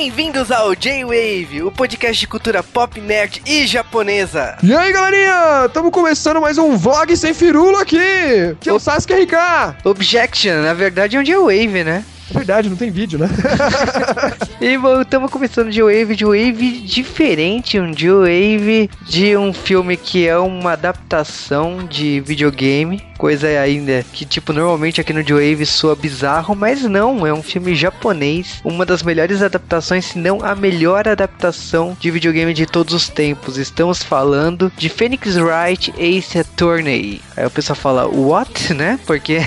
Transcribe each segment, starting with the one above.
Bem-vindos ao J-Wave, o podcast de cultura pop, nerd e japonesa. E aí, galerinha? Estamos começando mais um vlog sem firula aqui, que é o Sasuke RK. Objection, na verdade é um J-Wave, né? É verdade, não tem vídeo, né? e estamos começando de Wave, de Wave diferente, um de Wave de um filme que é uma adaptação de videogame, coisa ainda que tipo normalmente aqui no J-Wave soa bizarro, mas não, é um filme japonês, uma das melhores adaptações, se não a melhor adaptação de videogame de todos os tempos. Estamos falando de Phoenix Wright Ace Attorney. Aí o pessoal fala, what, né? Porque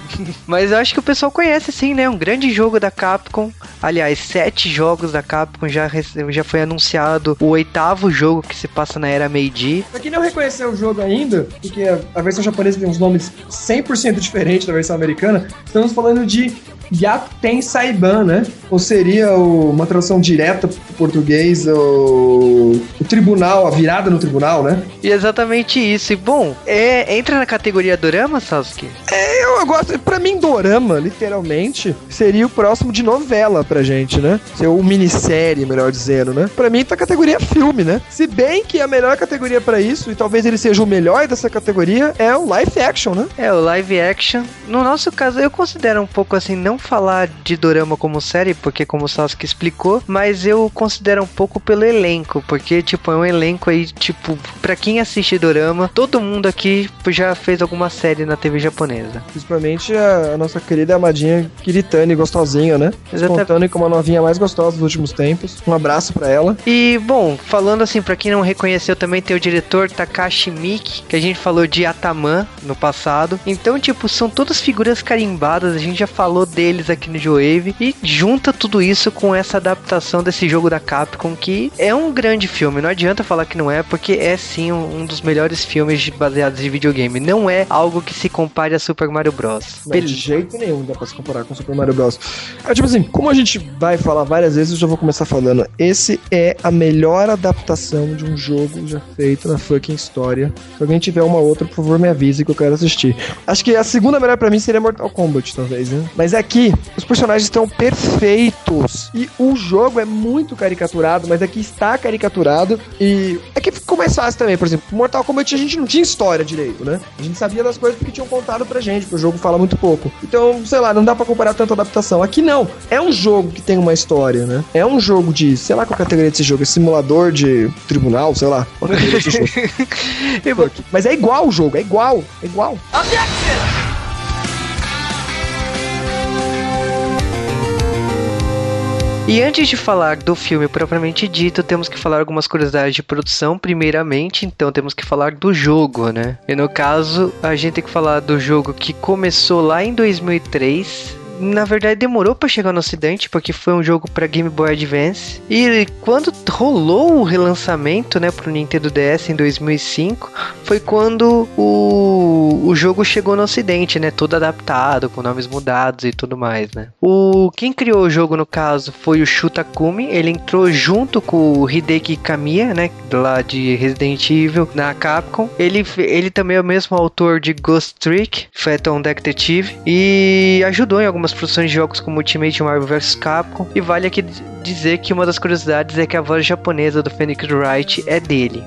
mas eu acho que o pessoal conhece sim, né? Um grande grande jogo da Capcom. Aliás, sete jogos da Capcom já, já foi anunciado o oitavo jogo que se passa na era Meiji. Pra quem não reconheceu o jogo ainda, porque a versão japonesa tem uns nomes 100% diferentes da versão americana, estamos falando de Yakuten Saiban, né? Ou seria o, uma tradução direta para português, o, o, tribunal, a virada no tribunal, né? E exatamente isso. E bom, é, entra na categoria Dorama, Sasuke? É, eu gosto. Pra mim, Dorama, literalmente, seria o próximo de novela pra gente, né? Ou minissérie, melhor dizendo, né? Pra mim, tá categoria filme, né? Se bem que a melhor categoria para isso, e talvez ele seja o melhor dessa categoria, é o live action, né? É, o live action. No nosso caso, eu considero um pouco assim, não falar de Dorama como série, porque como o Sasuke explicou, mas eu considero um pouco pelo elenco, porque, tipo, é um elenco aí, tipo, pra quem assiste Dorama, todo mundo aqui já fez alguma série na TV japonesa. Principalmente a, a nossa querida amadinha Kiritani, gostosinha, né? Exatamente. Contando como a novinha mais gostosa dos últimos tempos. Um abraço para ela. E, bom, falando assim, pra quem não reconheceu, também tem o diretor Takashi Miki, que a gente falou de Ataman no passado. Então, tipo, são todas figuras carimbadas, a gente já falou dele deles aqui no Joe e junta tudo isso com essa adaptação desse jogo da Capcom que é um grande filme. Não adianta falar que não é, porque é sim um, dos melhores filmes baseados em videogame. Não é algo que se compare a Super Mario Bros. Não, de jeito nenhum dá pra se comparar com Super Mario Bros. É, tipo assim, como a gente vai falar várias vezes, eu já vou começar falando. Esse é a melhor adaptação de um jogo já feito na fucking história. Se alguém tiver uma outra, por favor, me avise que eu quero assistir. Acho que a segunda melhor para mim seria Mortal Kombat, talvez, né? Mas é aqui os personagens estão perfeitos e o jogo é muito caricaturado, mas aqui está caricaturado e aqui ficou mais fácil também. Por exemplo, Mortal Kombat a gente não tinha história direito, né? A gente sabia das coisas porque tinham contado pra gente, porque o jogo fala muito pouco. Então, sei lá, não dá para comparar tanta adaptação. Aqui não. É um jogo que tem uma história, né? É um jogo de, sei lá qual a categoria desse jogo, é simulador de tribunal, sei lá. Qual a categoria desse jogo. mas é igual o jogo, é igual, é igual. Objection! E antes de falar do filme propriamente dito, temos que falar algumas curiosidades de produção, primeiramente, então temos que falar do jogo, né? E no caso, a gente tem que falar do jogo que começou lá em 2003, na verdade demorou para chegar no ocidente, porque foi um jogo para Game Boy Advance. E quando rolou o relançamento, né, pro Nintendo DS em 2005, foi quando o, o jogo chegou no ocidente, né, todo adaptado, com nomes mudados e tudo mais, né. O quem criou o jogo no caso foi o Shutakumi, ele entrou junto com o Hideki Kamiya, né, lá de Resident Evil na Capcom. Ele ele também é o mesmo autor de Ghost Trick, Phantom Detective e ajudou em algumas algumas produções de jogos como Ultimate Marvel vs Capcom, e vale aqui dizer que uma das curiosidades é que a voz japonesa do Phoenix Wright é dele.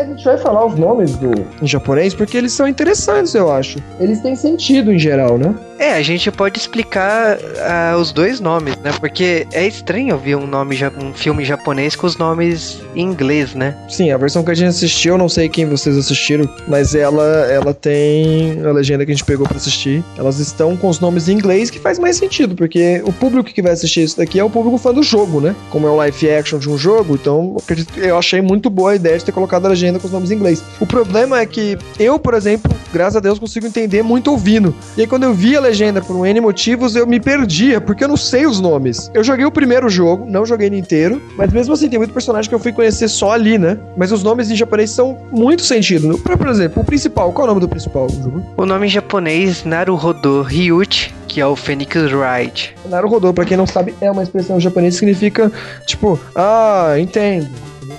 A gente vai falar os nomes do, em japonês porque eles são interessantes, eu acho. Eles têm sentido em geral, né? É, a gente pode explicar uh, os dois nomes, né? Porque é estranho ouvir um nome um filme japonês com os nomes em inglês, né? Sim, a versão que a gente assistiu, eu não sei quem vocês assistiram, mas ela ela tem a legenda que a gente pegou para assistir. Elas estão com os nomes em inglês que faz mais sentido, porque o público que vai assistir isso daqui é o público fã do jogo, né? Como é um live action de um jogo, então eu achei muito boa a ideia de ter colocado a legenda com os nomes em inglês. O problema é que eu, por exemplo, graças a Deus consigo entender muito ouvindo. E aí quando eu vi a legenda por um N motivos, eu me perdia, porque eu não sei os nomes. Eu joguei o primeiro jogo, não joguei ele inteiro, mas mesmo assim tem muito personagem que eu fui conhecer só ali, né? Mas os nomes em japonês são muito sentido. Por exemplo, o principal, qual é o nome do principal do jogo? O nome em japonês, Naruhodo Ryuchi, que é o Phoenix Wright. Naruhodo, pra quem não sabe, é uma expressão japonesa que significa, tipo, ah, entendo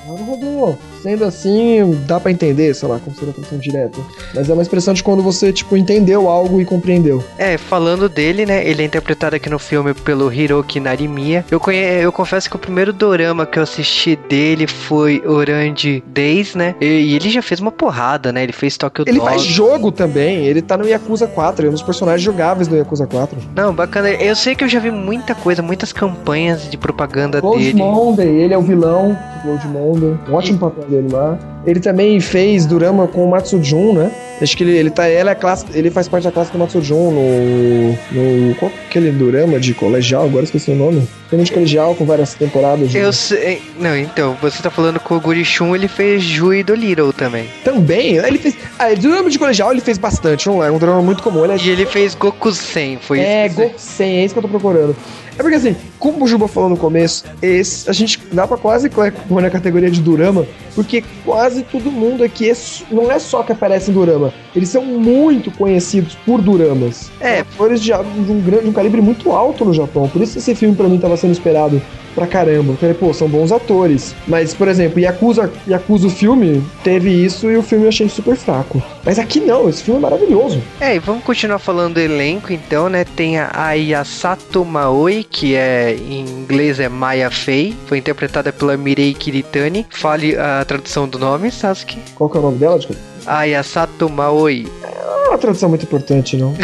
Rodou. Sendo assim, dá pra entender, sei lá, como seria a tradução direta. Mas é uma expressão de quando você, tipo, entendeu algo e compreendeu. É, falando dele, né? Ele é interpretado aqui no filme pelo Hiroki Narimiya. Eu, conhe... eu confesso que o primeiro dorama que eu assisti dele foi Orange Days, né? E, e ele já fez uma porrada, né? Ele fez Tokyo Ele Dog. faz jogo também. Ele tá no Yakuza 4. Ele é um dos personagens jogáveis do Yakuza 4. Não, bacana. Eu sei que eu já vi muita coisa, muitas campanhas de propaganda Blood dele. Monday, ele é o vilão do Blood Monday. Um ótimo papel dele lá. Ele também fez Durama com o Matsujun, né? Acho que ele, ele tá. Ela é classe, ele faz parte da classe do Matsujun no. no qual é aquele Durama de colegial? Agora esqueci o nome. Tem de colegial com várias temporadas. Eu sei. Não, então, você tá falando com o Gurishun, ele fez Jui do Little também. Também? Ele fez. Ah, Durama de colegial ele fez bastante, não é? Um drama muito comum. Ele é... E ele fez Goku 100, foi é, isso. É, Goku 100, é isso que eu tô procurando. É porque assim, como o Juba falou no começo, esse, a gente dá pra quase pôr na categoria de Durama, porque quase todo mundo aqui é, não é só que aparece em Durama, eles são muito conhecidos por Duramas. É. Atores de, de, um grande, de um calibre muito alto no Japão. Por isso esse filme para mim tava sendo esperado pra caramba. Falei, pô, são bons atores. Mas, por exemplo, Yakuza, Yakuza o filme teve isso e o filme eu achei super fraco. Mas aqui não, esse filme é maravilhoso. É, e vamos continuar falando do elenco então, né? Tem a Ayasato Maoi, que é em inglês é Maya Fei, foi interpretada pela Mirei Kiritani. Fale a tradução do nome, Sasuke. Qual que é o nome dela, desculpa? Ayasato Maoi. É uma tradução muito importante, não?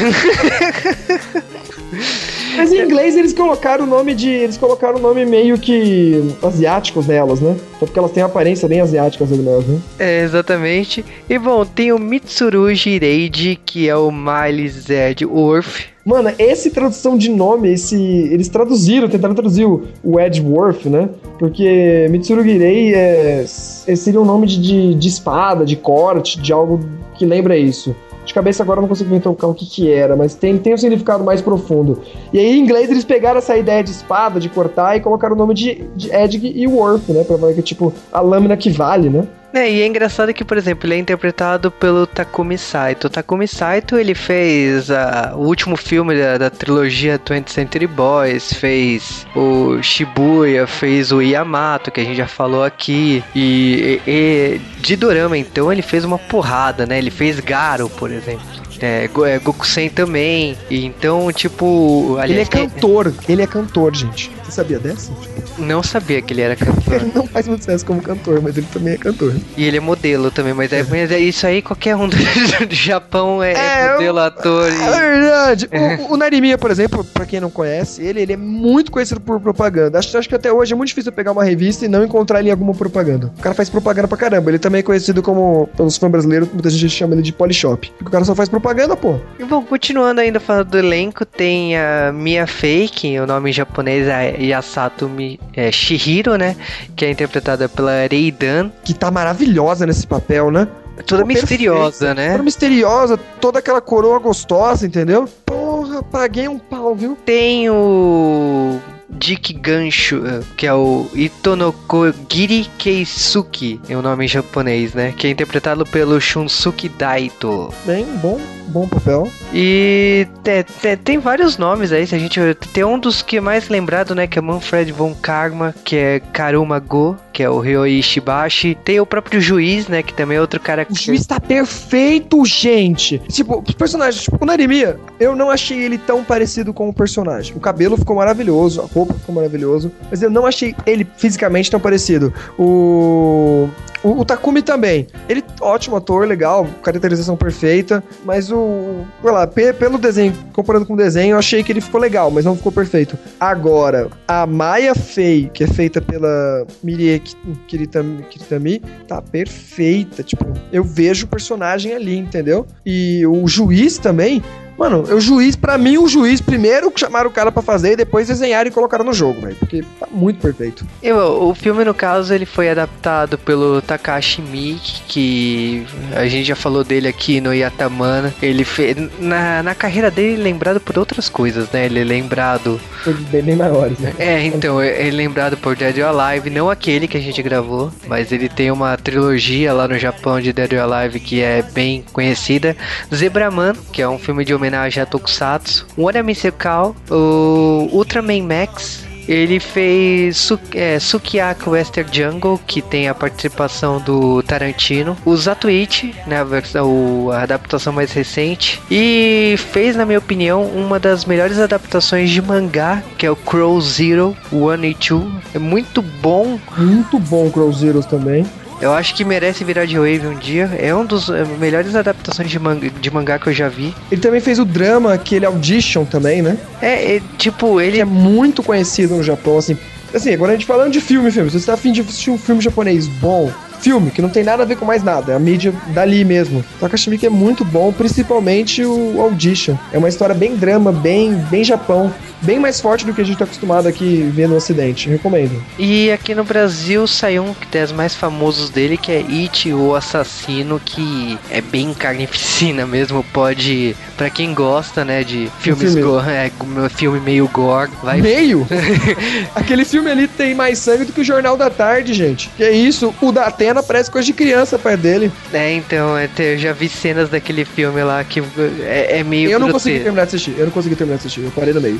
Mas em inglês eles colocaram o nome de. Eles colocaram o nome meio que asiáticos nelas, né? Só porque elas têm aparência bem asiáticas nelas, né? É, exatamente. E bom, tem o Mitsuru Jireide, que é o Miles Edgeworth. Mano, esse tradução de nome, esse. Eles traduziram, tentaram traduzir o, o Edgeworth, né? Porque Mitsuru Girei é, seria um nome de, de, de espada, de corte, de algo que lembra isso. De cabeça agora eu não consigo tocar o que que era, mas tem, tem um significado mais profundo. E aí em inglês eles pegaram essa ideia de espada, de cortar, e colocaram o nome de, de Edg e Worth, né? Pra falar que tipo a lâmina que vale, né? É, e é engraçado que, por exemplo, ele é interpretado pelo Takumi Saito. O Takumi Saito, ele fez a, o último filme da, da, trilogia 20th Century Boys, fez o Shibuya, fez o Yamato, que a gente já falou aqui, e, e, e de Dorama, então, ele fez uma porrada, né? Ele fez Garo, por exemplo. É, é Goku-sen também. E então, tipo. Aliás, ele é cantor. É... Ele é cantor, gente. Você sabia dessa? Não sabia que ele era cantor. ele não faz muito sucesso como cantor, mas ele também é cantor. E ele é modelo também, mas é, mas é isso aí, qualquer um do, do Japão é, é modelo, ator. É verdade. O, o Narimiya, por exemplo, pra quem não conhece, ele, ele é muito conhecido por propaganda. Acho, acho que até hoje é muito difícil pegar uma revista e não encontrar ele em alguma propaganda. O cara faz propaganda pra caramba. Ele também é conhecido como, pelos fãs brasileiros, muita gente chama ele de Polishop. Porque o cara só faz propaganda, pô. E bom, continuando ainda falando do elenco, tem a Mia Fake, o nome em japonês é Yasato Mi, é, Shihiro, né? Que é interpretada pela Reidan. Que tá maravilhosa nesse papel, né? Toda Pô, misteriosa, perfeita. né? Toda misteriosa, toda aquela coroa gostosa, entendeu? Porra, paguei um pau, viu? Tem o Dick Gancho, eh, que é o Itonokogiri Keisuke, é o nome em japonês, né? Que é interpretado pelo Shunsuke Daito. Bem, bom, bom papel. E tem, tem, tem, vários nomes aí, se a gente tem um dos que é mais lembrado, né, que é Manfred von Karma, que é Karuma Go, que é o Ryoi Shibashi. Tem o próprio juiz, né, que também é outro cara que... O juiz tá perfeito, gente! Tipo, os personagens, tipo, o Narimiya, eu não achei ele tão parecido com o personagem. O cabelo ficou maravilhoso, roupa ficou maravilhoso, mas eu não achei ele fisicamente tão parecido. O o, o, Takumi também. Ele, ótimo ator, legal, caracterização perfeita, mas o. Sei lá, pelo desenho, comparando com o desenho, eu achei que ele ficou legal, mas não ficou perfeito. Agora, a Maya Fei, que é feita pela Mirie Kiritami, Kiritami, tá perfeita. Tipo, eu vejo o personagem ali, entendeu? E o juiz também Mano, o juiz, para mim, o juiz primeiro chamaram o cara para fazer e depois desenharam e colocaram no jogo, velho. Porque tá muito perfeito. Eu, o filme, no caso, ele foi adaptado pelo Takashi Miike, que a gente já falou dele aqui no Yatamana. Ele fez. Na, na carreira dele, lembrado por outras coisas, né? Ele é lembrado. Por bem maiores, né? É, então, é, é lembrado por Dead or Alive, não aquele que a gente gravou, mas ele tem uma trilogia lá no Japão de Dead or Alive que é bem conhecida. Zebraman, que é um filme de homenagem homenagem a Tokusatsu, o One Musical, o Ultraman Max, Ele fez Su é, Sukiyaki Western Jungle, que tem a participação do Tarantino. O Zatuichi, né, a, a adaptação mais recente. E fez, na minha opinião, uma das melhores adaptações de mangá, que é o Crow Zero One e Two. É muito bom. Muito bom Crow Zero também. Eu acho que merece virar de wave um dia. É um dos é, melhores adaptações de mangá, de mangá que eu já vi. Ele também fez o drama, aquele Audition também, né? É, é tipo, ele. Que é muito conhecido no Japão, assim. Assim, agora a gente falando de filme, filme. Se você tá afim de assistir um filme japonês bom, filme, que não tem nada a ver com mais nada, é a mídia dali mesmo. Takashimiki é muito bom, principalmente o Audition. É uma história bem drama, bem, bem Japão bem mais forte do que a gente está acostumado aqui ver no Ocidente. Recomendo. E aqui no Brasil saiu um das mais famosos dele, que é It, o Assassino, que é bem carnificina mesmo. Pode, para quem gosta, né, de filmes filme. gore, é, filme meio gore, vai. Meio? Aquele filme ali tem mais sangue do que o Jornal da Tarde, gente. Que é isso? O da Atena parece coisa de criança perto dele. É, então, é, eu já vi cenas daquele filme lá que é, é meio. Eu não consegui terminar de assistir. Eu não consegui terminar de assistir. Eu parei no meio.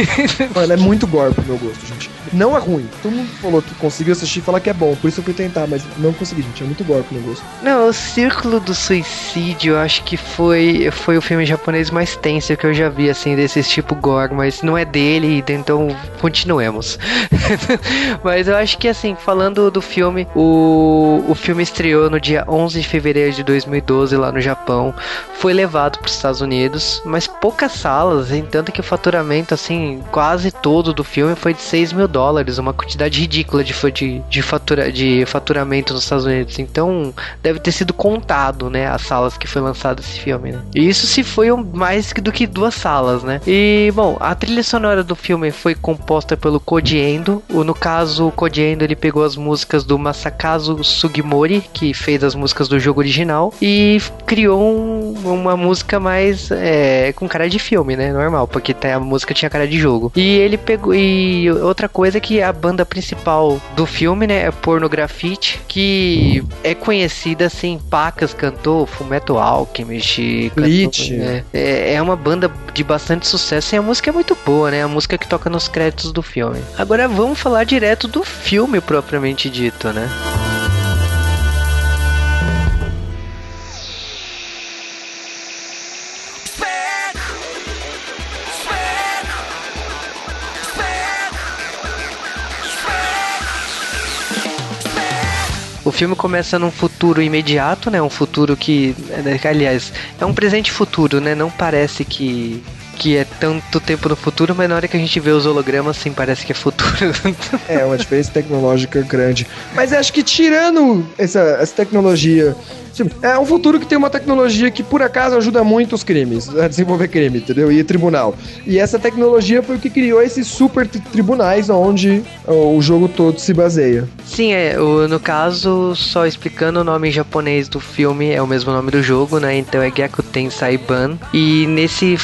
Mano, é muito gore pro meu gosto, gente. Não é ruim. Todo mundo falou que conseguiu assistir e falar que é bom. Por isso eu fui tentar, mas não consegui, gente. É muito gore pro meu gosto. Não, o Círculo do Suicídio, eu acho que foi, foi o filme japonês mais tenso que eu já vi, assim, desse tipo gore. Mas não é dele, então continuemos. mas eu acho que, assim, falando do filme, o, o filme estreou no dia 11 de fevereiro de 2012 lá no Japão. Foi levado para os Estados Unidos, mas poucas salas, em tanto que o faturamento, assim, quase todo do filme foi de 6 mil dólares, uma quantidade ridícula de, de, de, fatura, de faturamento nos Estados Unidos. Então, deve ter sido contado, né, as salas que foi lançado esse filme, né? E isso se foi um, mais do que duas salas, né? E, bom, a trilha sonora do filme foi composta pelo Koji Endo. No caso, o Koji Endo, ele pegou as músicas do Masakazu Sugimori, que fez as músicas do jogo original, e criou um, uma música mais é, com cara de filme, né? Normal, porque a música tinha cara de jogo. E ele pegou. E outra coisa é que a banda principal do filme, né, é Pornografite, que é conhecida assim, Pacas cantou, Fumeto Alchemist, Bleach. Né, é, é uma banda de bastante sucesso e a música é muito boa, né? A música que toca nos créditos do filme. Agora vamos falar direto do filme propriamente dito, né? O filme começa num futuro imediato, né? Um futuro que, né, aliás, é um presente futuro, né? Não parece que que é tanto tempo no futuro, mas na hora que a gente vê os hologramas, sim, parece que é futuro. é, uma diferença tecnológica grande. Mas acho que tirando essa, essa tecnologia é um futuro que tem uma tecnologia que, por acaso, ajuda muito os crimes, a desenvolver crime, entendeu? E tribunal. E essa tecnologia foi o que criou esses super tribunais onde o jogo todo se baseia. Sim, é, o, no caso, só explicando o nome japonês do filme, é o mesmo nome do jogo, né? Então é Gyakuten Saiban. E nesse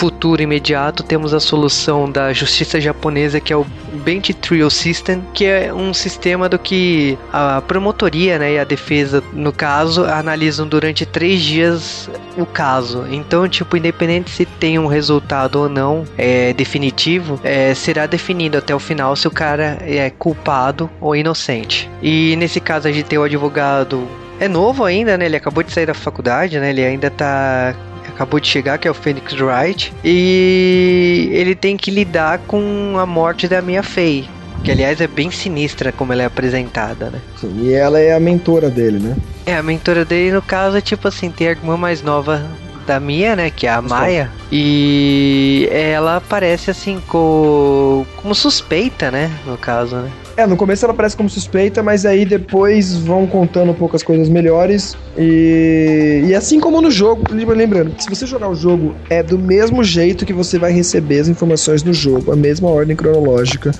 futuro imediato, temos a solução da justiça japonesa, que é o Bench Trial System, que é um sistema do que a promotoria né, e a defesa, no caso, analisam durante três dias o caso. Então, tipo, independente se tem um resultado ou não é, definitivo, é, será definido até o final se o cara é culpado ou inocente. E nesse caso, a gente tem o advogado é novo ainda, né? Ele acabou de sair da faculdade, né? Ele ainda tá acabou de chegar, que é o Phoenix Wright, e ele tem que lidar com a morte da minha Faye. Que aliás é bem sinistra como ela é apresentada, né? Sim, e ela é a mentora dele, né? É, a mentora dele, no caso, é tipo assim, tem a irmã mais nova da Mia, né? Que é a Maia. E ela aparece assim com... como suspeita, né? No caso, né? É, no começo ela aparece como suspeita, mas aí depois vão contando um pouco as coisas melhores. E, e assim como no jogo, lembrando, se você jogar o jogo, é do mesmo jeito que você vai receber as informações no jogo, a mesma ordem cronológica.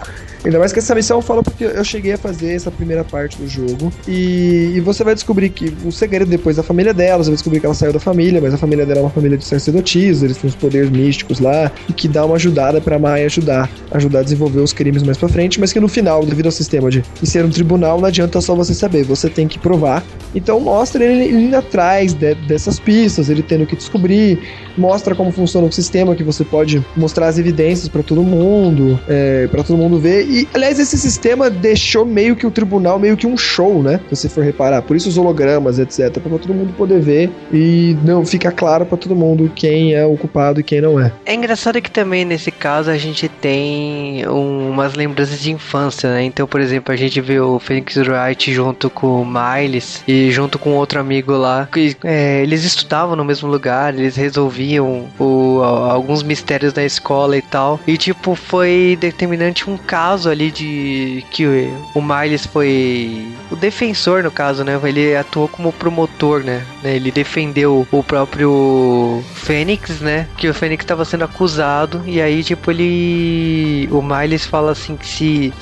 Ainda mais que essa missão eu falo porque eu cheguei a fazer essa primeira parte do jogo. E, e você vai descobrir que o segredo depois da família dela, você vai descobrir que ela saiu da família, mas a família dela é uma família de sacerdotisas, eles têm os poderes místicos lá, e que dá uma ajudada pra Mai ajudar, ajudar a desenvolver os crimes mais pra frente, mas que no final, devido ao sistema de ser um tribunal, não adianta só você saber, você tem que provar. Então mostra ele, ele indo atrás de, dessas pistas, ele tendo que descobrir, mostra como funciona o sistema, que você pode mostrar as evidências para todo mundo, é, para todo mundo ver. E, aliás, esse sistema deixou meio que o tribunal meio que um show, né? Se você for reparar. Por isso os hologramas, etc. para todo mundo poder ver e não fica claro para todo mundo quem é o culpado e quem não é. É engraçado que também nesse caso a gente tem um, umas lembranças de infância, né? Então, por exemplo, a gente vê o Phoenix Wright junto com o Miles e junto com outro amigo lá. Que, é, eles estudavam no mesmo lugar, eles resolviam o, alguns mistérios da escola e tal. E tipo, foi determinante um caso ali de que o Miles foi o defensor no caso, né? Ele atuou como promotor, né? Ele defendeu o próprio Fênix, né? Que o Fênix estava sendo acusado e aí tipo ele o Miles fala assim que se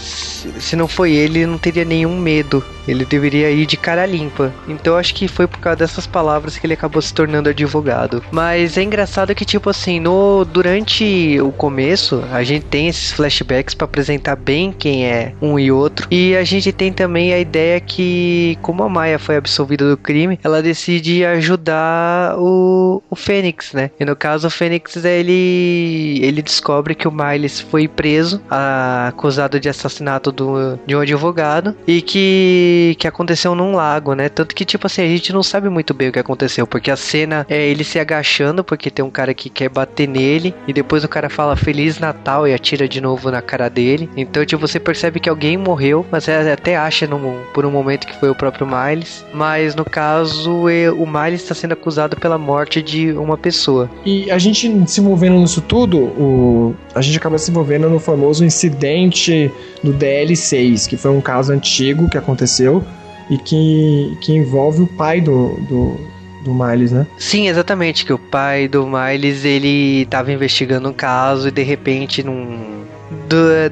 se não foi ele, não teria nenhum medo. Ele deveria ir de cara limpa. Então acho que foi por causa dessas palavras que ele acabou se tornando advogado. Mas é engraçado que tipo assim, no durante o começo, a gente tem esses flashbacks para apresentar bem quem é um e outro. E a gente tem também a ideia que como a Maia foi absolvida do crime, ela decide ajudar o, o Fênix, né? E no caso o Fênix ele ele descobre que o Miles foi preso, acusado de assassinato do, de um advogado e que, que aconteceu num lago, né? Tanto que, tipo assim, a gente não sabe muito bem o que aconteceu, porque a cena é ele se agachando, porque tem um cara que quer bater nele, e depois o cara fala Feliz Natal e atira de novo na cara dele. Então, tipo, você percebe que alguém morreu, mas é, até acha no, por um momento que foi o próprio Miles. Mas no caso, o Miles está sendo acusado pela morte de uma pessoa. E a gente se envolvendo nisso tudo, o, a gente acaba se envolvendo no famoso incidente do DL6, que foi um caso antigo que aconteceu e que, que envolve o pai do, do, do Miles, né? Sim, exatamente, que o pai do Miles, ele estava investigando um caso e de repente num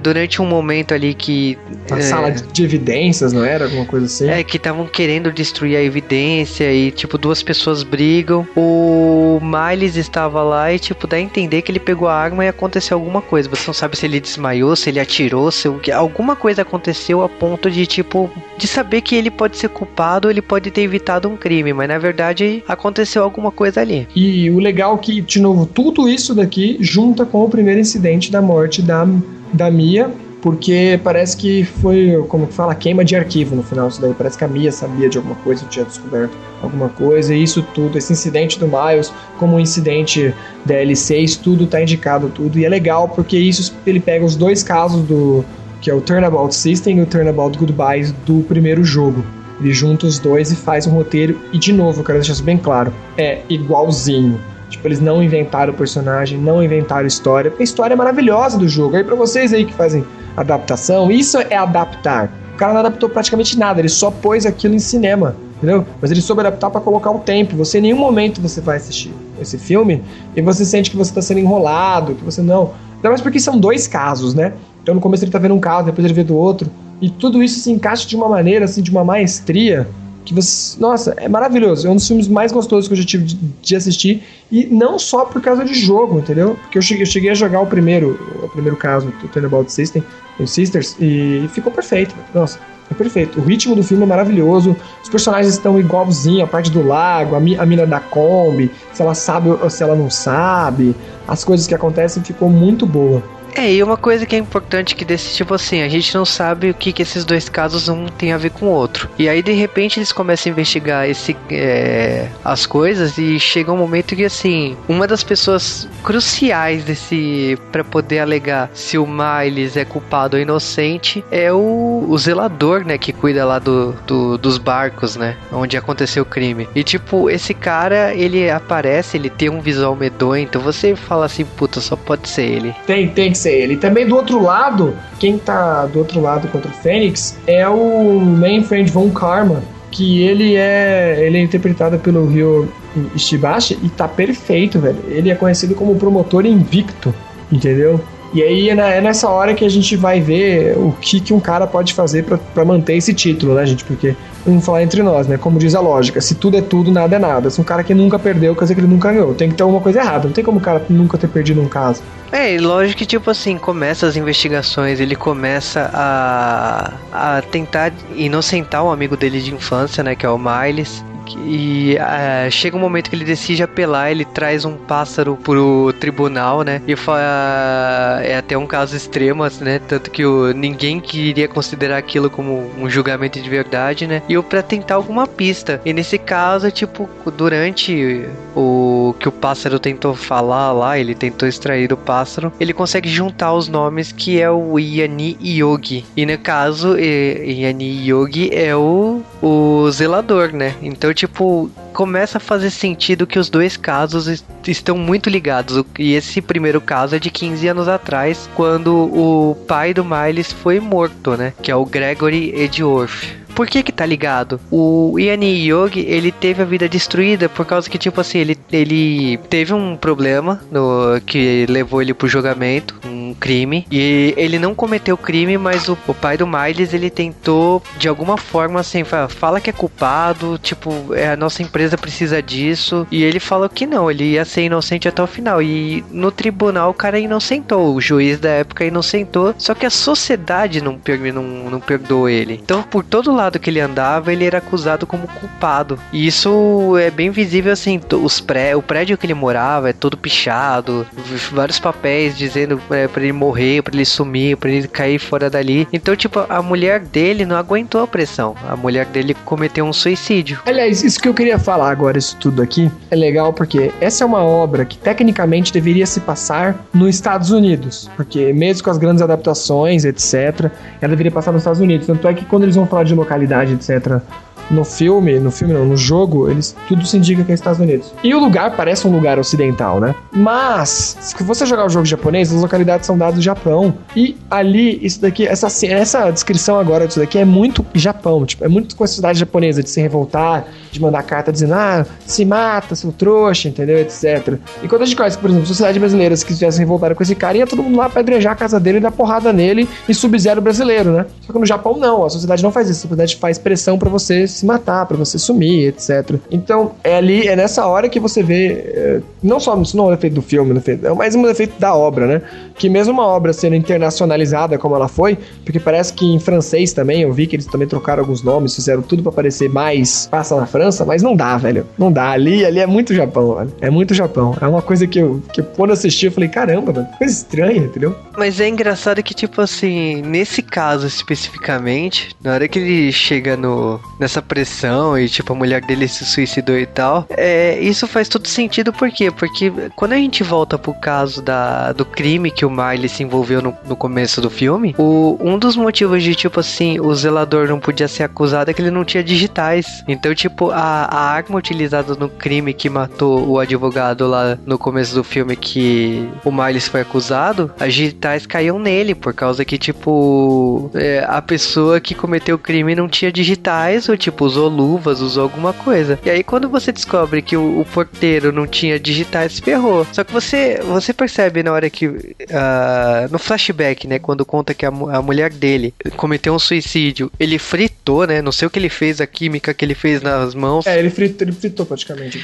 durante um momento ali que. Na é, sala de evidências, não era? Alguma coisa assim? É, que estavam querendo destruir a evidência e, tipo, duas pessoas brigam. O Miles estava lá e, tipo, dá a entender que ele pegou a arma e aconteceu alguma coisa. Você não sabe se ele desmaiou, se ele atirou, se alguma coisa aconteceu a ponto de, tipo, de saber que ele pode ser culpado ou ele pode ter evitado um crime, mas na verdade aconteceu alguma coisa ali. E o legal é que, de novo, tudo isso daqui junta com o primeiro incidente da morte da da Mia, porque parece que foi, como que fala, queima de arquivo no final disso daí. Parece que a Mia sabia de alguma coisa, tinha descoberto alguma coisa, e isso tudo, esse incidente do Miles, como o incidente da L6, tudo tá indicado, tudo. E é legal porque isso ele pega os dois casos do. que é o Turnabout System e o Turnabout Goodbyes do primeiro jogo. Ele junta os dois e faz um roteiro, e de novo, eu quero deixar isso bem claro, é igualzinho Tipo, eles não inventaram o personagem, não inventaram história, porque a história é maravilhosa do jogo. Aí para vocês aí que fazem adaptação, isso é adaptar. O cara não adaptou praticamente nada, ele só pôs aquilo em cinema, entendeu? Mas ele soube adaptar para colocar o tempo. Você em nenhum momento você vai assistir esse filme e você sente que você tá sendo enrolado, que você não. Ainda mais porque são dois casos, né? Então no começo ele tá vendo um caso, depois ele vê do outro. E tudo isso se encaixa de uma maneira, assim, de uma maestria que você. Nossa, é maravilhoso. É um dos filmes mais gostosos que eu já tive de, de assistir. E não só por causa de jogo, entendeu? Porque eu cheguei, eu cheguei a jogar o primeiro, o primeiro caso do Thunderbolt System, Sisters, e ficou perfeito. Nossa, é perfeito. O ritmo do filme é maravilhoso. Os personagens estão igualzinho, a parte do lago, a, mi, a mina da Kombi, se ela sabe ou se ela não sabe. As coisas que acontecem ficou muito boa. É, e uma coisa que é importante que desse tipo assim, a gente não sabe o que, que esses dois casos um tem a ver com o outro. E aí de repente eles começam a investigar esse, é, as coisas e chega um momento que assim, uma das pessoas cruciais desse para poder alegar se o Miles é culpado ou inocente é o, o zelador, né, que cuida lá do, do, dos barcos, né, onde aconteceu o crime. E tipo, esse cara, ele aparece, ele tem um visual medonho, então você fala assim, puta, só pode ser ele. Tem, tem que ser ser ele. Também do outro lado, quem tá do outro lado contra o Fênix é o Main Friend Von Karma, que ele é ele é interpretado pelo Ryo Ishibashi e tá perfeito, velho. Ele é conhecido como promotor invicto, entendeu? E aí é nessa hora que a gente vai ver o que, que um cara pode fazer para manter esse título, né, gente? Porque vamos falar entre nós, né? Como diz a lógica, se tudo é tudo, nada é nada. Se um cara que nunca perdeu, quer dizer que ele nunca ganhou. Tem que ter alguma coisa errada. Não tem como o cara nunca ter perdido um caso. É, lógico que, tipo assim, começa as investigações, ele começa a, a tentar inocentar um amigo dele de infância, né, que é o Miles. E uh, chega um momento que ele decide apelar, ele traz um pássaro pro tribunal, né? E fala, é até um caso extremo, né? Tanto que o, ninguém queria considerar aquilo como um julgamento de verdade, né? E para tentar alguma pista. E nesse caso, tipo, durante o que o pássaro tentou falar lá, ele tentou extrair o pássaro, ele consegue juntar os nomes que é o Yanni Yogi. E no caso, Yanni Yogi é o, o zelador, né? Então, tipo, começa a fazer sentido que os dois casos est estão muito ligados. E esse primeiro caso é de 15 anos atrás, quando o pai do Miles foi morto, né? Que é o Gregory Edgeworth. Por que que tá ligado? O Yanni Yogi, ele teve a vida destruída por causa que, tipo assim, ele, ele teve um problema no, que levou ele pro julgamento, um crime, e ele não cometeu crime, mas o, o pai do Miles, ele tentou, de alguma forma, assim, fala, fala que é culpado, tipo, é, a nossa empresa precisa disso, e ele falou que não, ele ia ser inocente até o final, e no tribunal o cara inocentou, o juiz da época inocentou, só que a sociedade não, não, não perdoou ele. Então, por todo lado lado que ele andava, ele era acusado como culpado. E isso é bem visível assim, os pré, o prédio que ele morava é todo pichado, vários papéis dizendo é, para ele morrer, para ele sumir, para ele cair fora dali. Então, tipo, a mulher dele não aguentou a pressão. A mulher dele cometeu um suicídio. Aliás, isso que eu queria falar agora, isso tudo aqui, é legal porque essa é uma obra que tecnicamente deveria se passar nos Estados Unidos. Porque mesmo com as grandes adaptações, etc., ela deveria passar nos Estados Unidos. Tanto é que quando eles vão falar de local localidade, etc no filme, no filme não, no jogo, eles tudo se indica que é Estados Unidos. E o lugar parece um lugar ocidental, né? Mas, se você jogar o jogo japonês, as localidades são dadas do Japão. E ali, isso daqui, essa, essa descrição agora disso daqui é muito Japão, tipo, é muito com a sociedade japonesa de se revoltar, de mandar carta dizendo, ah, se mata, seu trouxa, entendeu? Etc. E quando a gente conhece, por exemplo, sociedade brasileira, se quisesse revoltar com esse cara, ia todo mundo lá apedrejar a casa dele, dar porrada nele e sub-zero brasileiro, né? Só que no Japão não, a sociedade não faz isso, a sociedade faz pressão para você se matar, para você sumir, etc. Então, é ali, é nessa hora que você vê, é, não só, isso não é um efeito do filme, é mais um efeito da obra, né? Que mesmo uma obra sendo internacionalizada como ela foi, porque parece que em francês também, eu vi que eles também trocaram alguns nomes, fizeram tudo para parecer mais passa na França, mas não dá, velho. Não dá. Ali, ali é muito Japão, velho. É muito Japão. É uma coisa que eu, que quando assisti, eu falei, caramba, coisa estranha, entendeu? Mas é engraçado que, tipo assim, nesse caso especificamente, na hora que ele chega no, nessa pressão e, tipo, a mulher dele se suicidou e tal. É, isso faz todo sentido, por quê? Porque quando a gente volta pro caso da, do crime que o Miley se envolveu no, no começo do filme, o, um dos motivos de, tipo assim, o zelador não podia ser acusado é que ele não tinha digitais. Então, tipo, a, a arma utilizada no crime que matou o advogado lá no começo do filme que o Miles foi acusado, as digitais caíam nele, por causa que, tipo, é, a pessoa que cometeu o crime não tinha digitais, ou, tipo, usou luvas, usou alguma coisa. E aí quando você descobre que o, o porteiro não tinha digitais, ferrou. Só que você, você percebe na hora que. Uh, no flashback, né? Quando conta que a, a mulher dele cometeu um suicídio, ele fritou, né? Não sei o que ele fez, a química que ele fez nas mãos. É, ele fritou, ele fritou praticamente.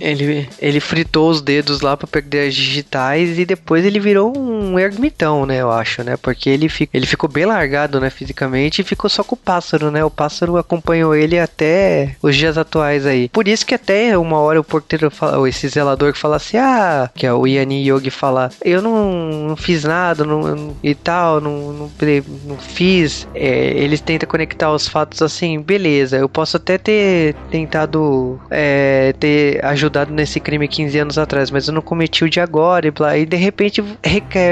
Ele, ele fritou os dedos lá para perder as digitais e depois ele virou um ermitão, né? Eu acho, né? Porque ele, fica, ele ficou bem largado, né? Fisicamente e ficou só com o pássaro, né? O pássaro acompanhou ele até os dias atuais aí. Por isso que até uma hora o porteiro fala, ou esse zelador que fala assim, ah, que é o Yanni Yogi fala, eu não, não fiz nada não, e tal, não, não, não fiz. É, eles tentam conectar os fatos assim, beleza, eu posso até ter tentado é, ter ajudado nesse crime 15 anos atrás, mas eu não cometi o de agora e blá. E de repente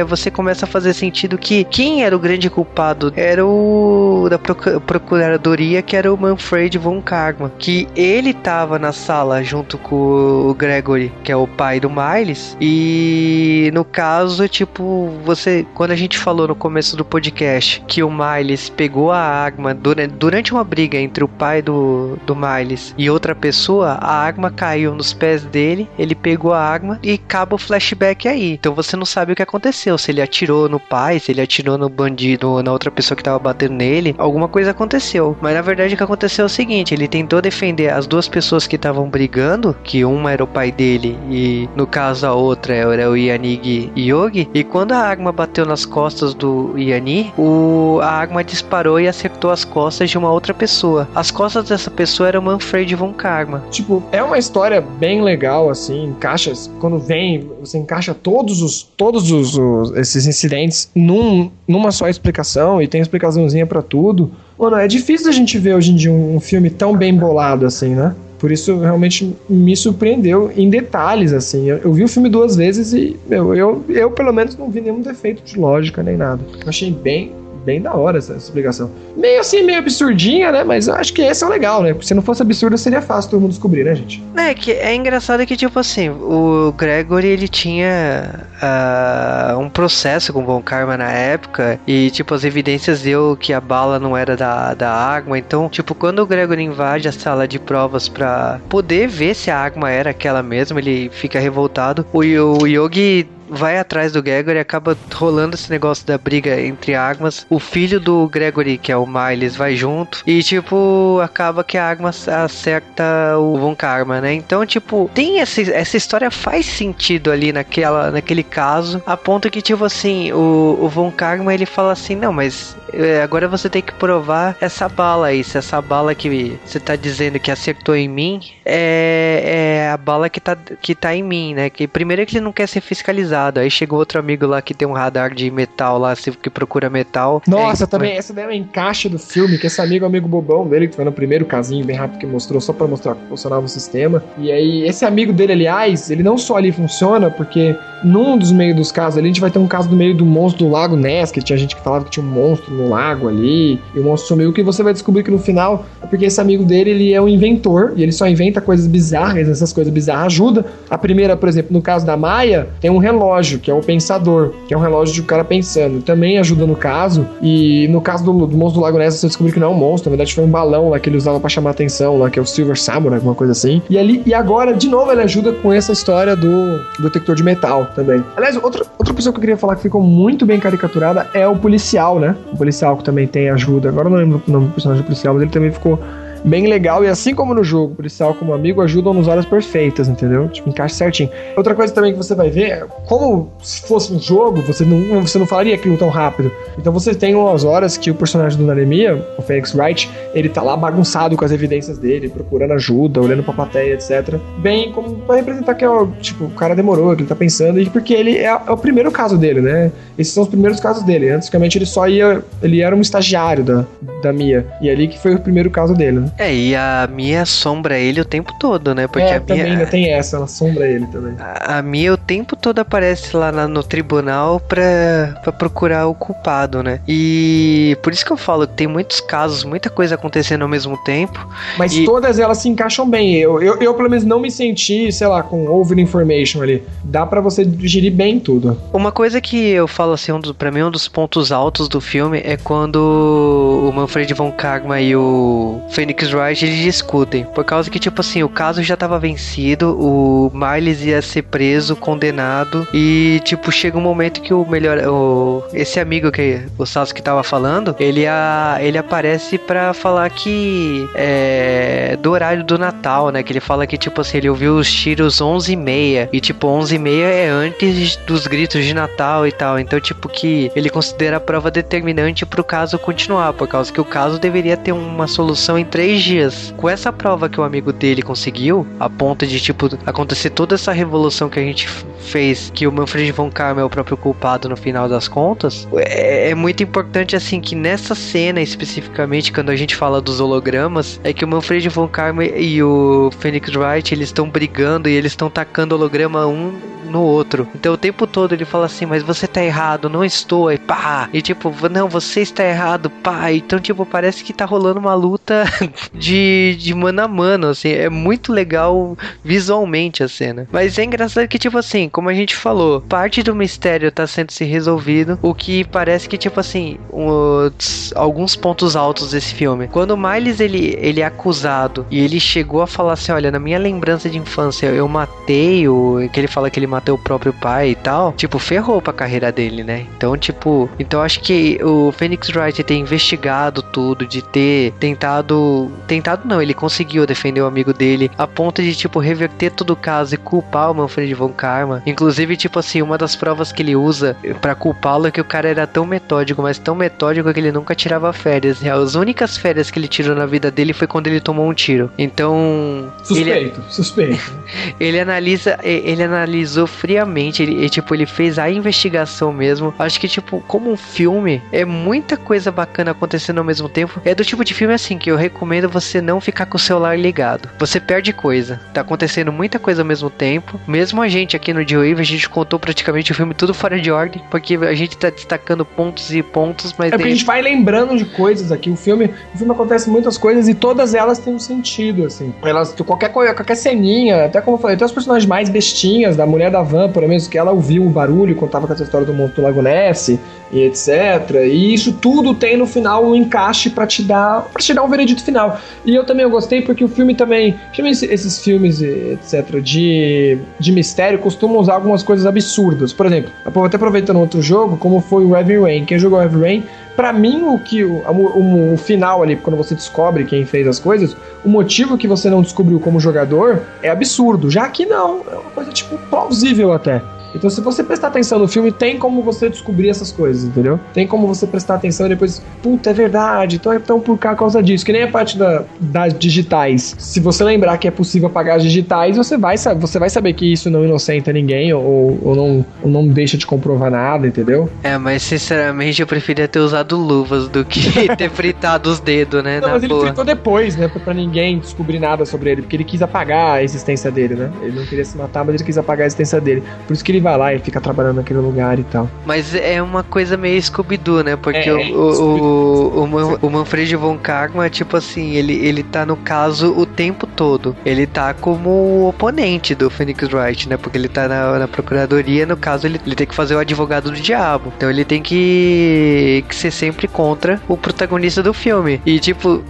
você começa a fazer sentido que quem era o grande culpado era o da procuradoria, que era o Manfred Manfred von Karma, que ele tava na sala junto com o Gregory, que é o pai do Miles, e no caso, tipo, você, quando a gente falou no começo do podcast que o Miles pegou a Agma durante, uma briga entre o pai do, do Miles e outra pessoa, a Agma caiu nos pés dele, ele pegou a Agma e acaba o flashback aí. Então você não sabe o que aconteceu, se ele atirou no pai, se ele atirou no bandido, na outra pessoa que tava batendo nele, alguma coisa aconteceu. Mas na verdade o que aconteceu é o seguinte, ele tentou defender as duas pessoas que estavam brigando, que uma era o pai dele e no caso a outra era o Yanig Yogi, e quando a Agma bateu nas costas do Yanni, o, a Agma disparou e acertou as costas de uma outra pessoa. As costas dessa pessoa era o Manfred von Karma. Tipo, é uma história bem legal, assim, encaixa, quando vem, você encaixa todos os, todos os, os esses incidentes num, numa só explicação e tem explicaçãozinha para tudo. Mano, é difícil a gente ver hoje em dia um, filme tão bem bolado assim, né? Por isso realmente me surpreendeu em detalhes, assim. Eu, eu vi o filme duas vezes e meu, eu, eu, pelo menos, não vi nenhum defeito de lógica nem nada. Eu achei bem, bem da hora essa, essa explicação. Meio assim, meio absurdinha, né? Mas eu acho que esse é legal, né? Porque se não fosse absurdo, seria fácil todo mundo descobrir, né, gente? É, que é engraçado que, tipo assim, o Gregory, ele tinha uh, um processo com o Von Karma na época e, tipo, as evidências deu que a bala não era da, da Agma. Então, tipo, quando o Gregory invade a sala de provas pra poder ver se a Agma era aquela mesma, ele fica revoltado. O, o Yogi vai atrás do Gregory, acaba rolando esse negócio da briga entre Agmas. O filho do Gregory, que é o Miles, vai junto. E, tipo, acaba que a Agmas acerta o Von Karma, né? Então, tipo, tem essa, essa história faz sentido ali naquela, naquele caso, a ponto que, tipo assim, o, o Von Karma ele fala assim: não, mas é, agora você tem que provar essa bala aí. Se essa bala que você tá dizendo que acertou em mim é, é a bala que tá, que tá em mim, né? Que primeiro é que ele não quer ser fiscalizado. Aí chega outro amigo lá que tem um radar de metal lá, que procura metal. Nossa, é, também, essa daí é uma encaixe do filme, que esse amigo é amigo bobão dele, que foi no primeiro casinho bem rápido que mostrou, só para mostrar como funcionava o sistema. E aí, esse amigo dele, aliás, ele não só ali funciona, porque num dos meios dos casos ali, a gente vai ter um caso do meio do monstro do Lago Ness, que tinha gente que falava que tinha um monstro no lago ali, e o monstro sumiu, que você vai descobrir que no final é porque esse amigo dele, ele é um inventor, e ele só inventa coisas bizarras, essas coisas bizarras ajudam. A primeira, por exemplo, no caso da Maia, tem um relógio, que é o pensador, que é um relógio de um cara pensando, também ajuda no caso, e no caso do, do monstro do Lago Ness, você descobriu que não é um monstro, na verdade foi um balão lá que ele usava para chamar atenção, lá, que é o Silver Samurai, alguma coisa assim. E ali, e agora, de novo, ele ajuda com essa história do, do detector de metal também. Aliás, outra, outra pessoa que eu queria falar que ficou muito bem caricaturada é o policial, né? O policial que também tem ajuda. Agora eu não lembro o nome do personagem policial, mas ele também ficou bem legal. E assim como no jogo, policial como amigo ajudam nos horas perfeitas, entendeu? Tipo, encaixa certinho. Outra coisa também que você vai ver, é como se fosse um jogo, você não, você não falaria aquilo tão rápido. Então você tem umas horas que o personagem do Nanemia, o Felix Wright, ele tá lá bagunçado com as evidências dele, procurando ajuda, olhando pra plateia, etc. Bem, como pra representar que é o, tipo, o cara demorou, que ele tá pensando, e porque ele é, é o primeiro caso dele, né? Esses são os primeiros casos dele. Antigamente ele só ia. Ele era um estagiário da, da Mia. E ali que foi o primeiro caso dele, né? É, e a Mia assombra ele o tempo todo, né? Porque é, a também ainda tem essa, ela assombra ele também. A, a Mia o tempo todo aparece lá na, no tribunal pra, pra procurar o culpado, né? E por isso que eu falo que tem muitos casos, muita coisa acontecendo ao mesmo tempo. Mas e... todas elas se encaixam bem. Eu, eu, eu, pelo menos, não me senti, sei lá, com over information ali. Dá para você digerir bem tudo. Uma coisa que eu falo assim, um pra mim, um dos pontos altos do filme é quando o Manfred von Karma e o Wright eles discutem. Por causa que, tipo assim, o caso já tava vencido, o Miles ia ser preso, condenado, e, tipo, chega um momento que o melhor. O, esse amigo que o Sasuke tava falando, ele, a, ele aparece pra falar que. É, do horário do Natal, né? Que ele fala que, tipo assim, ele ouviu os tiros 11 e meia. E, tipo, 11 e meia é antes dos gritos de Natal e tal. Então, tipo, que ele considera a prova determinante pro caso continuar. Por causa que o caso deveria ter uma solução em três dias. Com essa prova que o amigo dele conseguiu, a ponto de, tipo, acontecer toda essa revolução que a gente fez, que o Manfred von Karma é o próprio culpado no final das contas, é, é muito importante, assim, que nessa cena especificamente, quando a gente fala dos hologramas, é que o Manfred von Karma e o Phoenix Wright, eles estão brigando e eles estão tacando holograma um no outro. Então o tempo todo ele fala assim, mas você tá errado, não estou, e pá. E tipo, não, você está errado, pá. Então, tipo, parece que tá rolando uma luta de, de mano a mano, assim. É muito legal visualmente a cena. Mas é engraçado que, tipo assim, como a gente falou, parte do mistério tá sendo se resolvido. O que parece que, tipo assim, os, alguns pontos altos desse filme. Quando o Miles ele, ele é acusado e ele chegou a falar assim: olha, na minha lembrança de infância eu matei o. que ele fala que ele matou o próprio pai e tal. Tipo, ferrou pra carreira dele, né? Então, tipo, então acho que o Phoenix Wright ter investigado tudo, de ter tentado. Tentado não, ele conseguiu defender o amigo dele a ponto de, tipo, reverter todo o caso e culpar o Manfred von Karma. Inclusive, tipo assim, uma das provas que ele usa para culpá-lo é que o cara era tão metódico, mas tão metódico que ele nunca tirava férias. As únicas férias que ele tirou na vida dele foi quando ele tomou um tiro. Então. Suspeito, ele, suspeito. ele analisa, ele analisou friamente, ele, tipo, ele fez a investigação mesmo. Acho que, tipo, como um filme, é muita coisa bacana acontecendo ao mesmo tempo. É do tipo de filme assim que eu recomendo você não ficar com o celular ligado. Você perde coisa. Tá acontecendo muita coisa ao mesmo tempo. Mesmo a gente aqui no D-Wave, a gente contou praticamente o filme tudo fora de ordem, porque a gente tá destacando pontos e pontos, mas. É porque a gente vai lembrando de coisas aqui. O filme, o filme acontece muitas coisas e todas elas têm um sentido, assim. Elas, qualquer qualquer ceninha, até como eu falei, até os personagens mais bestinhas, da mulher da van, por menos que ela ouviu o barulho, contava com essa história do monstro do Lago Ness e etc. E isso tudo tem no final um encaixe para te dar para te dar um veredito final. E eu também gostei porque o filme também, esses filmes etc de, de mistério costumam usar algumas coisas absurdas. Por exemplo, até aproveitando outro jogo, como foi o Heavy Rain. Quem jogou Heavy Rain para mim, o que o, o, o, final ali, quando você descobre quem fez as coisas, o motivo que você não descobriu como jogador é absurdo. Já que não, é uma coisa tipo plausível até. Então, se você prestar atenção no filme, tem como você descobrir essas coisas, entendeu? Tem como você prestar atenção e depois, puta, é verdade, então, então por causa disso. Que nem a parte da, das digitais. Se você lembrar que é possível apagar as digitais, você vai, você vai saber que isso não inocenta ninguém ou, ou, não, ou não deixa de comprovar nada, entendeu? É, mas sinceramente eu preferia ter usado luvas do que ter fritado os dedos, né? Não, mas ele fritou depois, né? Pra ninguém descobrir nada sobre ele, porque ele quis apagar a existência dele, né? Ele não queria se matar, mas ele quis apagar a existência dele. Por isso que ele vai lá e fica trabalhando naquele lugar e tal. Mas é uma coisa meio scooby né? Porque é, o, o, o, o, Manfred von Karma, tipo assim, ele, ele tá no caso o tempo todo. Ele tá como oponente do Phoenix Wright, né? Porque ele tá na, na procuradoria, no caso, ele, ele tem que fazer o advogado do diabo. Então ele tem que, que ser sempre contra o protagonista do filme. E, tipo,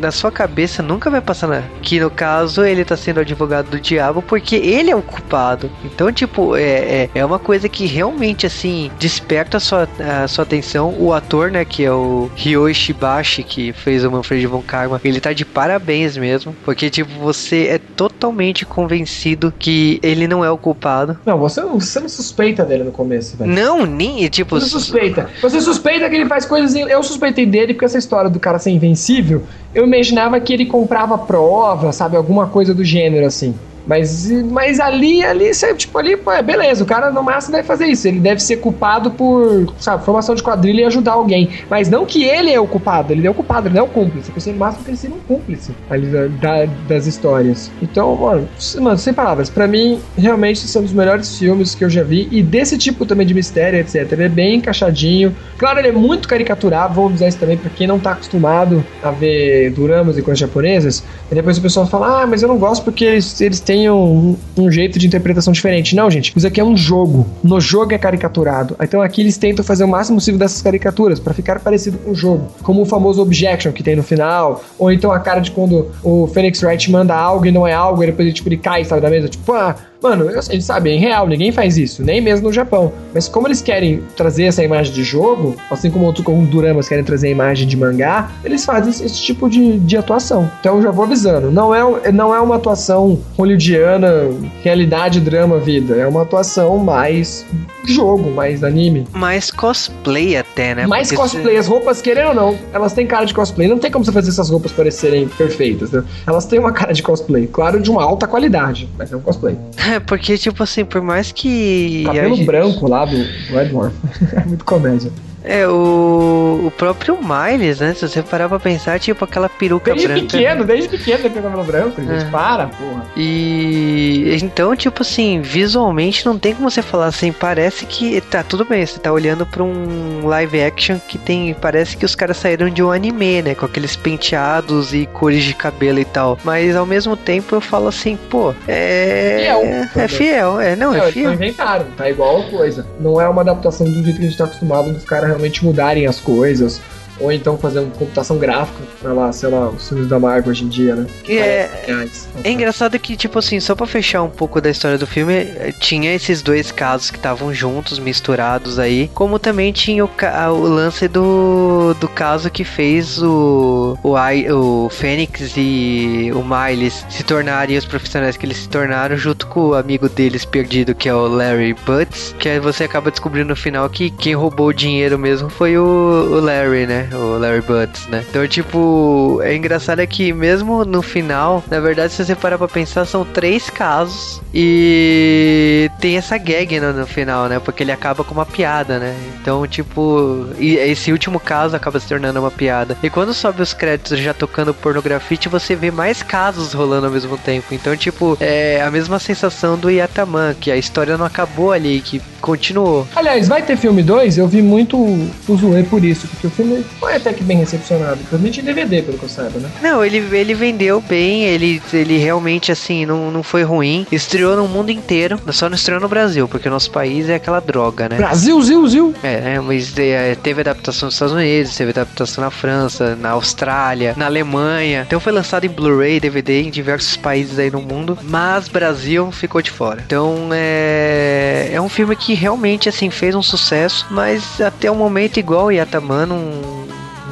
na sua cabeça nunca vai passar nada. Que no caso ele tá sendo advogado do diabo porque ele é o culpado. Então, tipo, é, é, é uma coisa que realmente, assim, desperta a sua, a sua atenção. O ator, né, que é o Ryo Ishibashi, que fez o Manfred von Karma, ele tá de parabéns mesmo. Porque, tipo, você é totalmente convencido que ele não é o culpado. Não, você, você não suspeita dele no começo, velho. Não, nem, tipo... Você suspeita. Você suspeita que ele faz coisas... Eu suspeitei dele porque essa história do cara ser invencível eu imaginava que ele comprava prova, sabe? Alguma coisa do gênero assim. Mas, mas ali, ali, tipo, ali, pô, é beleza, o cara no máximo deve fazer isso. Ele deve ser culpado por, sabe, formação de quadrilha e ajudar alguém. Mas não que ele é o culpado, ele é o culpado, ele não é o cúmplice. Eu no máximo que ele seria um cúmplice ali da, da, das histórias. Então, mano, mano, sem palavras, para mim, realmente são dos melhores filmes que eu já vi. E desse tipo também de mistério, etc. Ele é bem encaixadinho. Claro, ele é muito caricaturado, vamos dizer isso também, pra quem não tá acostumado a ver duramas e coisas japonesas. E depois o pessoal fala, ah, mas eu não gosto porque eles, eles têm tenham um, um, jeito de interpretação diferente. Não, gente, isso aqui é um jogo. No jogo é caricaturado. Então aqui eles tentam fazer o máximo possível dessas caricaturas para ficar parecido com o jogo. Como o famoso objection que tem no final, ou então a cara de quando o Phoenix Wright manda algo e não é algo, e depois ele, tipo, ele cai, sabe, da mesa, tipo, ah, Mano, eles sabem, é real, ninguém faz isso, nem mesmo no Japão. Mas como eles querem trazer essa imagem de jogo, assim como outros como Duramas querem trazer a imagem de mangá, eles fazem esse tipo de, de atuação. Então eu já vou avisando, não é, não é uma atuação hollywoodiana, realidade, drama, vida. É uma atuação mais jogo, mais anime. Mais cosplay até, né? Mais Porque cosplay. Se... As roupas, querendo ou não, elas têm cara de cosplay. Não tem como você fazer essas roupas parecerem perfeitas, né? Elas têm uma cara de cosplay. Claro, de uma alta qualidade, mas é um cosplay. É, porque, tipo assim, por mais que. Cabelo gente... branco lá do, do Edward. é muito comédia. É, o, o próprio Miles, né? Se você parar pra pensar, tipo aquela peruca desde branca. pequeno, desde pequeno ele tem cabelo branco, gente. É. Para, porra. E então, tipo assim, visualmente não tem como você falar assim, parece que tá tudo bem, você tá olhando pra um live action que tem, parece que os caras saíram de um anime, né, com aqueles penteados e cores de cabelo e tal. Mas ao mesmo tempo eu falo assim, pô, é Fiel. é fiel, é, não, é eles fiel. não inventaram, tá igual a coisa. Não é uma adaptação do jeito que a gente tá acostumado dos caras realmente mudarem as coisas. Ou então fazendo computação gráfica, pra lá, sei lá, os filmes da Marvel hoje em dia, né? E é, Reais. É engraçado que, tipo assim, só pra fechar um pouco da história do filme, eh, tinha esses dois casos que estavam juntos, misturados aí, como também tinha o, ca- o lance do, do caso que fez o, o, Ai- o Fênix e o Miles se tornarem os profissionais que eles se tornaram, junto com o amigo deles perdido, que é o Larry Butts, que aí você acaba descobrindo no final que quem roubou o dinheiro mesmo foi o, o Larry, né? O Larry Butts, né? Então, tipo, é engraçado é que mesmo no final, na verdade, se você parar pra pensar, são três casos e tem essa gag no, no final, né? Porque ele acaba com uma piada, né? Então, tipo, esse último caso acaba se tornando uma piada. E quando sobe os créditos já tocando pornografite, você vê mais casos rolando ao mesmo tempo. Então, tipo, é a mesma sensação do Yataman, que a história não acabou ali, que continuou. Aliás, vai ter filme 2? Eu vi muito o zoe por isso, porque o filme foi até que bem recepcionado. Principalmente em DVD, pelo que eu saiba, né? Não, ele, ele vendeu bem, ele, ele realmente, assim, não, não foi ruim. Estreou no mundo inteiro, só não estreou no Brasil, porque o nosso país é aquela droga, né? Brasil, zil, zil! É, né, mas é, teve adaptação nos Estados Unidos, teve adaptação na França, na Austrália, na Alemanha. Então foi lançado em Blu-ray, DVD em diversos países aí no mundo, mas Brasil ficou de fora. Então é, é um filme que realmente assim fez um sucesso, mas até o momento igual o Yataman não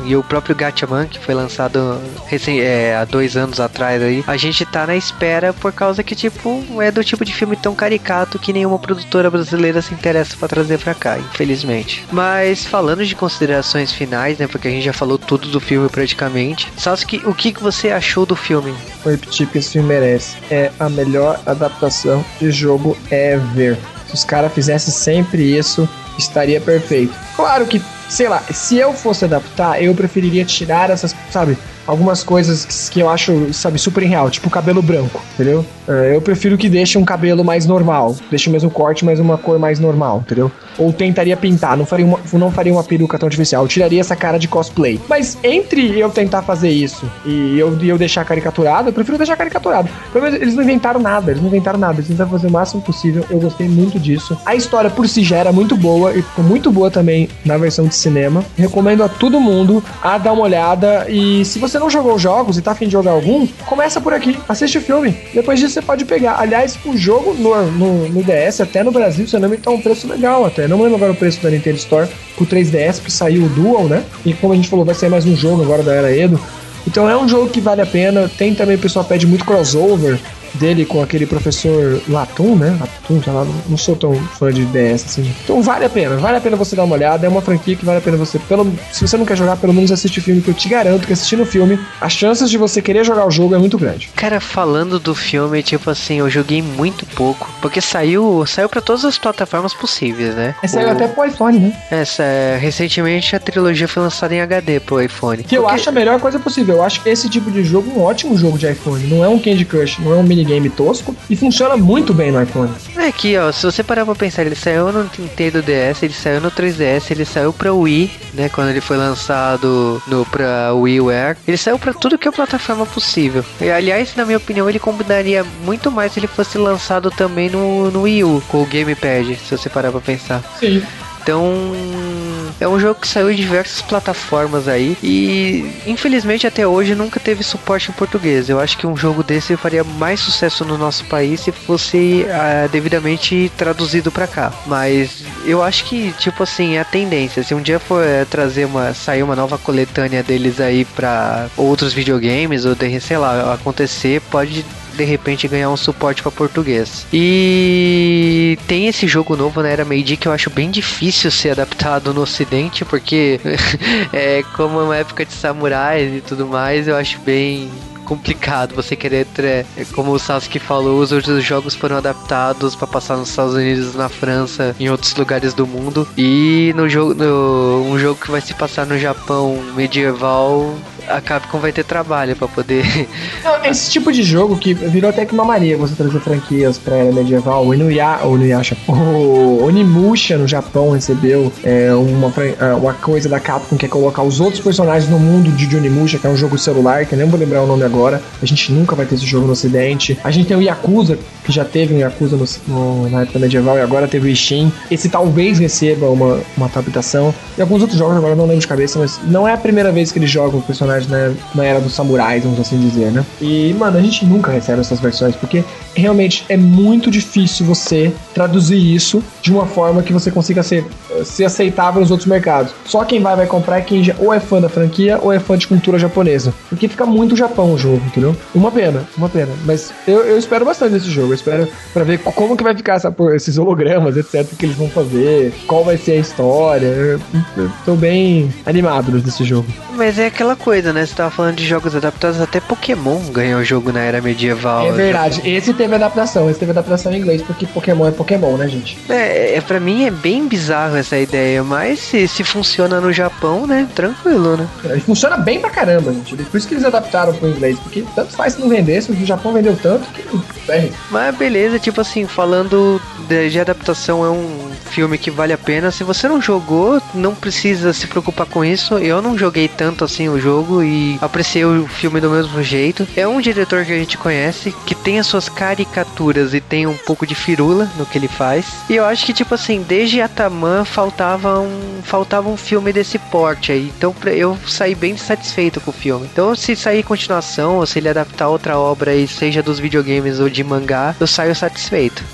e o próprio Gatchaman, que foi lançado recém, é, há dois anos atrás aí, a gente tá na espera por causa que, tipo, é do tipo de filme tão caricato que nenhuma produtora brasileira se interessa pra trazer pra cá, infelizmente. Mas falando de considerações finais, né, porque a gente já falou tudo do filme praticamente, Sasuke, o que, que você achou do filme? Vou repetir que esse filme merece. É a melhor adaptação de jogo ever. Se os caras fizessem sempre isso, estaria perfeito. Claro que, sei lá, se eu fosse adaptar, eu preferiria tirar essas, sabe, algumas coisas que, que eu acho, sabe, super real, tipo cabelo branco, entendeu? É, eu prefiro que deixe um cabelo mais normal, deixe o mesmo corte, mas uma cor mais normal, entendeu? Ou tentaria pintar, não faria uma, não faria uma peruca tão artificial, eu tiraria essa cara de cosplay. Mas entre eu tentar fazer isso e eu, eu deixar caricaturado, eu prefiro deixar caricaturado. Pelo menos eles não inventaram nada, eles não inventaram nada, eles tentaram fazer o máximo possível, eu gostei muito disso. A história por si já era muito boa e ficou muito boa também na versão de cinema. Recomendo a todo mundo a dar uma olhada e se você não jogou os jogos e tá afim de jogar algum, começa por aqui, assiste o filme. Depois disso você pode pegar. Aliás, o jogo no, no, no DS, até no Brasil, se eu não me tá um preço legal até. Não lembro agora o preço da Nintendo Store pro 3DS, que saiu o Dual, né? E como a gente falou, vai sair mais um jogo agora da Era Edo. Então é um jogo que vale a pena. Tem também, o pessoal pede muito crossover dele com aquele professor Latum, né? Latum, sei lá, não sou tão fã de DS assim. Então vale a pena, vale a pena você dar uma olhada. É uma franquia que vale a pena você, pelo, se você não quer jogar, pelo menos assiste o filme, que eu te garanto que assistindo o filme, as chances de você querer jogar o jogo é muito grande. Cara, falando do filme, tipo assim, eu joguei muito pouco, porque saiu, saiu para todas as plataformas possíveis, né? Esse saiu O- até pro iPhone, né? Essa, recentemente a trilogia foi lançada em HD pro iPhone. Que eu Porque- acho a melhor coisa possível. Eu acho que esse tipo de jogo é um ótimo jogo de iPhone. Não é um Candy Crush, não é um minigame tosco e funciona muito bem no iPhone. É que, ó, se você parar pra pensar, ele saiu no Nintendo DS, ele saiu no 3DS, ele saiu pra Wii, né, quando ele foi lançado no pra WiiWare. Ele saiu pra tudo que é plataforma possível. E, aliás, na minha opinião, ele combinaria muito mais se ele fosse lançado também no, no Wii U, com o Gamepad, se você parar pra pensar. Sim. Então, é um jogo que saiu em diversas plataformas aí e infelizmente até hoje nunca teve suporte em português. Eu acho que um jogo desse faria mais sucesso no nosso país se fosse ah, devidamente traduzido pra cá. Mas eu acho que tipo assim é a tendência. Se um dia for eh, trazer uma sair uma nova coletânea deles aí pra outros videogames ou de, sei lá acontecer, pode de repente ganhar um suporte para português. E tem esse jogo novo na era Meiji que eu acho bem difícil ser adaptado no ocidente, porque é como é uma época de samurais e tudo mais, eu acho bem complicado você querer, como o Sasuke falou, os outros jogos foram adaptados para passar nos Estados Unidos, na França, em outros lugares do mundo. E no jogo, no, um jogo que vai se passar no Japão medieval, a Capcom vai ter trabalho para poder. Não, esse tipo de jogo que virou até que uma mania você trazer franquias pra era medieval. O Inuyasha, o Inuyasha, o Onimusha no Japão recebeu é, uma, é, uma coisa da Capcom que é colocar os outros personagens no mundo de Onimusha, que é um jogo celular, que eu nem vou lembrar o nome agora. A gente nunca vai ter esse jogo no ocidente. A gente tem o Yakuza, que já teve um Yakuza no, no, na época medieval e agora teve o Steam. Esse talvez receba uma, uma adaptação. E alguns outros jogos agora não lembro de cabeça, mas não é a primeira vez que eles jogam personagens personagens né, na era dos samurais, vamos assim dizer, né? E, mano, a gente nunca recebe essas versões, porque realmente é muito difícil você traduzir isso de uma forma que você consiga ser, ser aceitável nos outros mercados. Só quem vai vai comprar é quem já ou é fã da franquia ou é fã de cultura japonesa. Porque fica muito Japão o jogo, entendeu? Uma pena, uma pena. Mas eu, eu espero bastante desse jogo. Eu espero para ver como que vai ficar essa, esses hologramas, etc, que eles vão fazer, qual vai ser a história. Eu, eu tô bem animado desse jogo. Mas é aquela coisa, né? Você tava falando de jogos adaptados, até Pokémon ganhou o jogo na era medieval. É verdade. Esse teve adaptação, esse teve adaptação em inglês, porque Pokémon é Pokémon, né, gente? É, é pra mim é bem bizarro essa ideia, mas se, se funciona no Japão, né, tranquilo, né? É, funciona bem pra caramba, gente. Por isso que eles adaptaram pro inglês, porque tanto faz se não vendesse, o Japão vendeu tanto que... Mas beleza, tipo assim, falando de, de adaptação, é um filme que vale a pena. Se você não jogou, não precisa se preocupar com isso. Eu não joguei tanto assim o jogo e apreciei o filme do mesmo jeito. É um diretor que a gente conhece, que tem as suas caricaturas e tem um pouco de firula no que ele faz. E eu acho que, tipo assim, desde Ataman faltava um, faltava um filme desse porte aí. Então eu saí bem satisfeito com o filme. Então, se sair continuação, ou se ele adaptar outra obra aí, seja dos videogames ou de mangá, eu saio satisfeito.